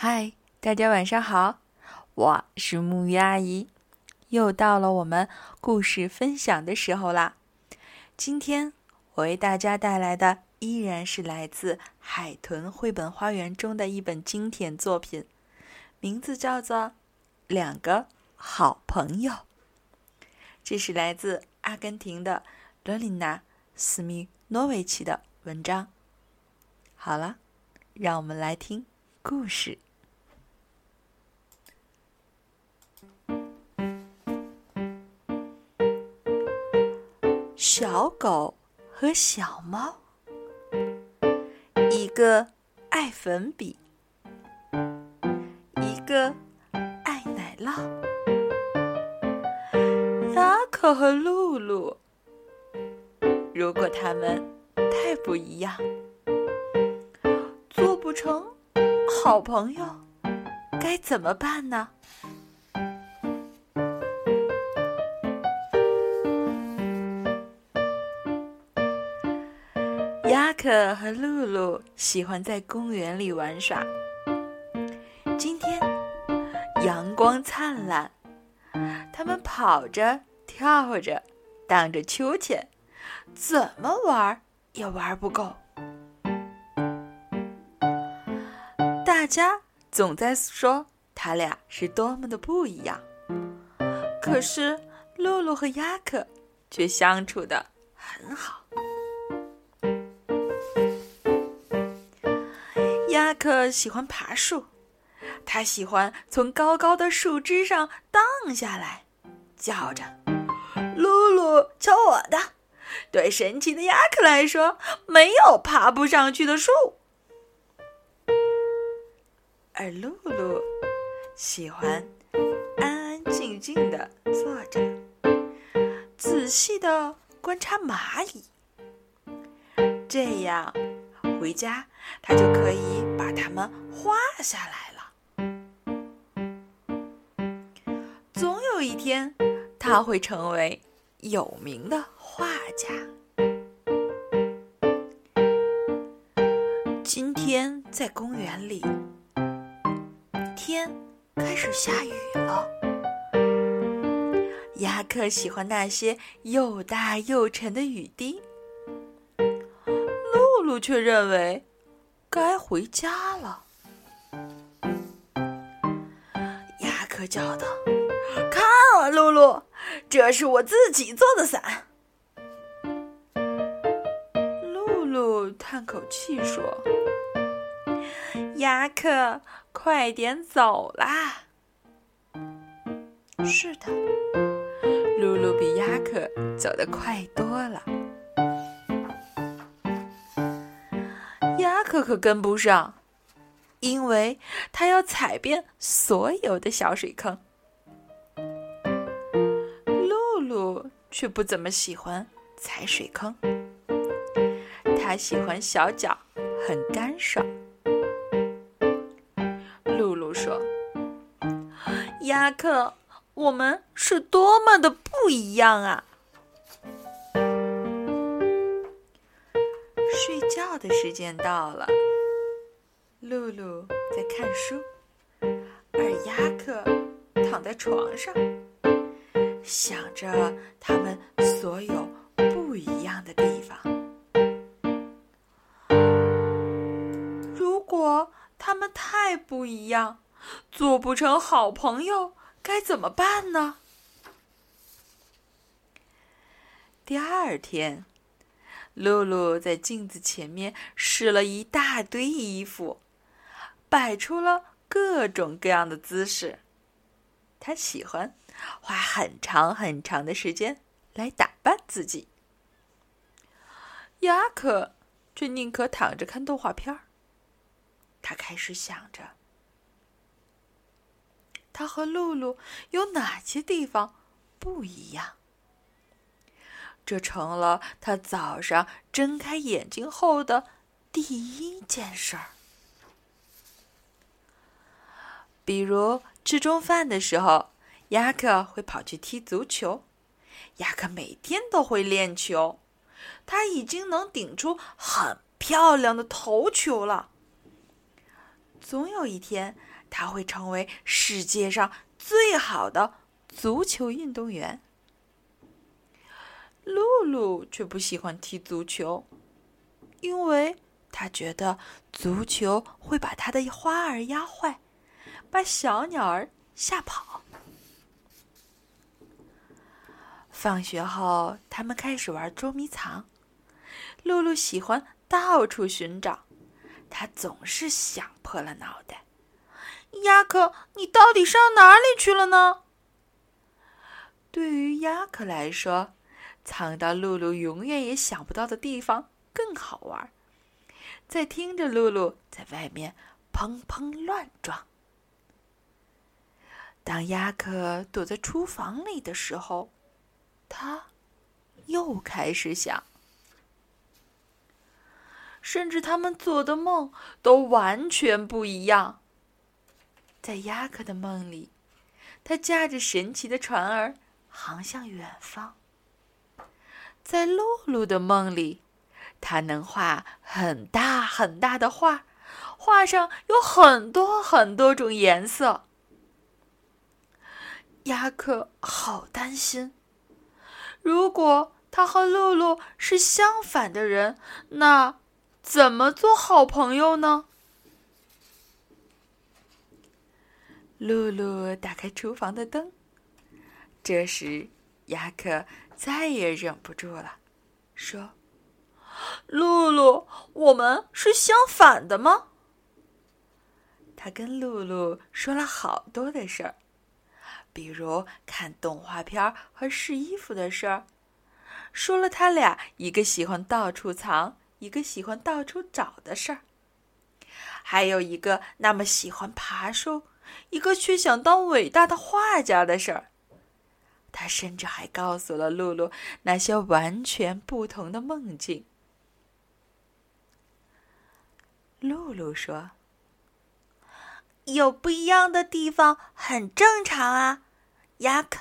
嗨，大家晚上好，我是木鱼阿姨，又到了我们故事分享的时候啦。今天我为大家带来的依然是来自海豚绘本花园中的一本经典作品，名字叫做《两个好朋友》。这是来自阿根廷的罗琳娜·斯密诺维奇的文章。好了，让我们来听故事。小狗和小猫，一个爱粉笔，一个爱奶酪。雅可和露露，如果他们太不一样，做不成好朋友，该怎么办呢？可和露露喜欢在公园里玩耍。今天阳光灿烂，他们跑着、跳着，荡着秋千，怎么玩也玩不够。大家总在说他俩是多么的不一样，可是露露和雅可却相处的很好。亚克喜欢爬树，他喜欢从高高的树枝上荡下来，叫着：“露露，瞧我的！”对神奇的亚克来说，没有爬不上去的树。而露露喜欢安安静静的坐着，仔细的观察蚂蚁，这样。回家，他就可以把它们画下来了。总有一天，他会成为有名的画家。今天在公园里，天开始下雨了。雅克喜欢那些又大又沉的雨滴。露露却认为该回家了。雅克叫道：“看啊，露露，这是我自己做的伞。”露露叹口气说：“雅克，快点走啦！”是的，露露比雅克走得快多了。可可跟不上，因为他要踩遍所有的小水坑。露露却不怎么喜欢踩水坑，他喜欢小脚，很干爽。露露说：“亚克，我们是多么的不一样啊！”睡觉的时间到了，露露在看书，而雅克躺在床上，想着他们所有不一样的地方。如果他们太不一样，做不成好朋友，该怎么办呢？第二天。露露在镜子前面试了一大堆衣服，摆出了各种各样的姿势。她喜欢花很长很长的时间来打扮自己。雅可却宁可躺着看动画片儿。他开始想着，他和露露有哪些地方不一样。这成了他早上睁开眼睛后的第一件事儿。比如吃中饭的时候，雅克会跑去踢足球。雅克每天都会练球，他已经能顶出很漂亮的头球了。总有一天他会成为世界上最好的足球运动员。露露却不喜欢踢足球，因为他觉得足球会把他的花儿压坏，把小鸟儿吓跑。放学后，他们开始玩捉迷藏。露露喜欢到处寻找，她总是想破了脑袋：“亚克，你到底上哪里去了呢？”对于亚克来说，藏到露露永远也想不到的地方更好玩。在听着露露在外面砰砰乱撞。当亚克躲在厨房里的时候，他又开始想。甚至他们做的梦都完全不一样。在亚克的梦里，他驾着神奇的船儿航向远方；在露露的梦里，他能画很大很大的画，画上有很多很多种颜色。亚克好担心，如果他和露露是相反的人，那……怎么做好朋友呢？露露打开厨房的灯，这时亚克再也忍不住了，说：“露露，我们是相反的吗？”他跟露露说了好多的事儿，比如看动画片和试衣服的事儿，说了他俩一个喜欢到处藏。一个喜欢到处找的事儿，还有一个那么喜欢爬树，一个却想当伟大的画家的事儿。甚至还告诉了露露那些完全不同的梦境。露露说：“有不一样的地方很正常啊，雅克，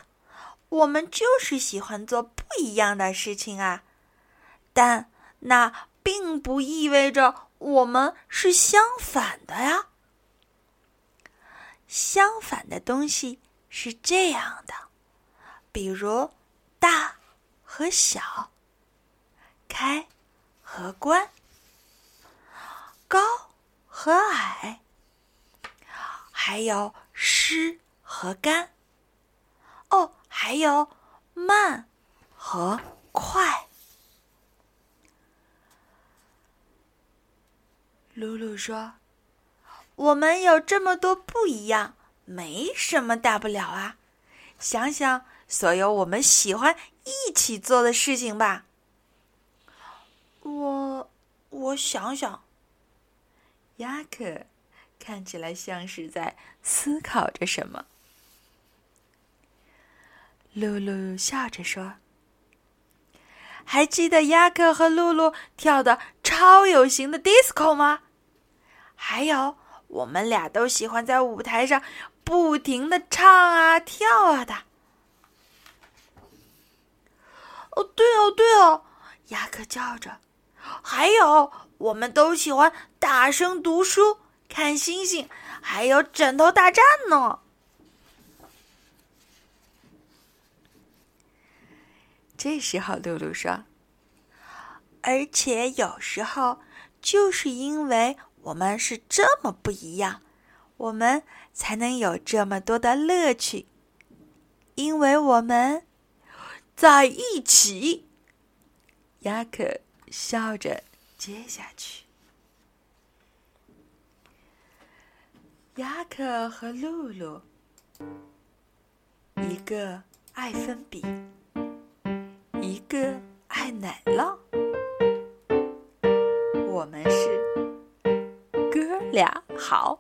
我们就是喜欢做不一样的事情啊，但那……”并不意味着我们是相反的呀。相反的东西是这样的，比如大和小，开和关，高和矮，还有湿和干。哦，还有慢和快。露露说：“我们有这么多不一样，没什么大不了啊！想想所有我们喜欢一起做的事情吧。”我，我想想。亚克看起来像是在思考着什么。露露笑着说：“还记得亚克和露露跳的超有型的 disco 吗？”还有，我们俩都喜欢在舞台上不停的唱啊跳啊的。哦，对哦，对哦，雅克叫着。还有，我们都喜欢大声读书、看星星，还有枕头大战呢。这时候，露露说：“而且有时候，就是因为……”我们是这么不一样，我们才能有这么多的乐趣，因为我们在一起。亚克笑着接下去。亚克和露露，一个爱粉笔，一个爱奶酪，我们是哥。俩，好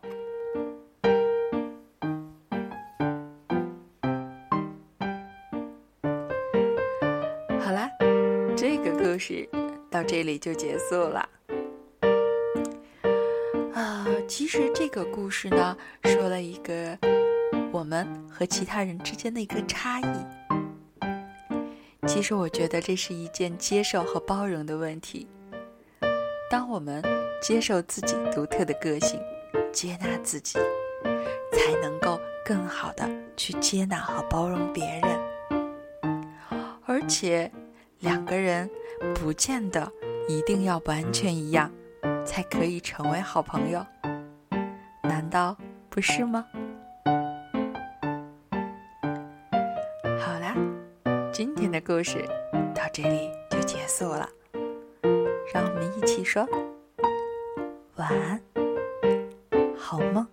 事到这里就结束了。啊，其实这个故事呢，说了一个我们和其他人之间的一个差异。其实我觉得这是一件接受和包容的问题。当我们接受自己独特的个性，接纳自己，才能够更好的去接纳和包容别人。而且，两个人不见得一定要完全一样，才可以成为好朋友，难道不是吗？好啦，今天的故事到这里就结束了，让我们一起说晚安。好梦。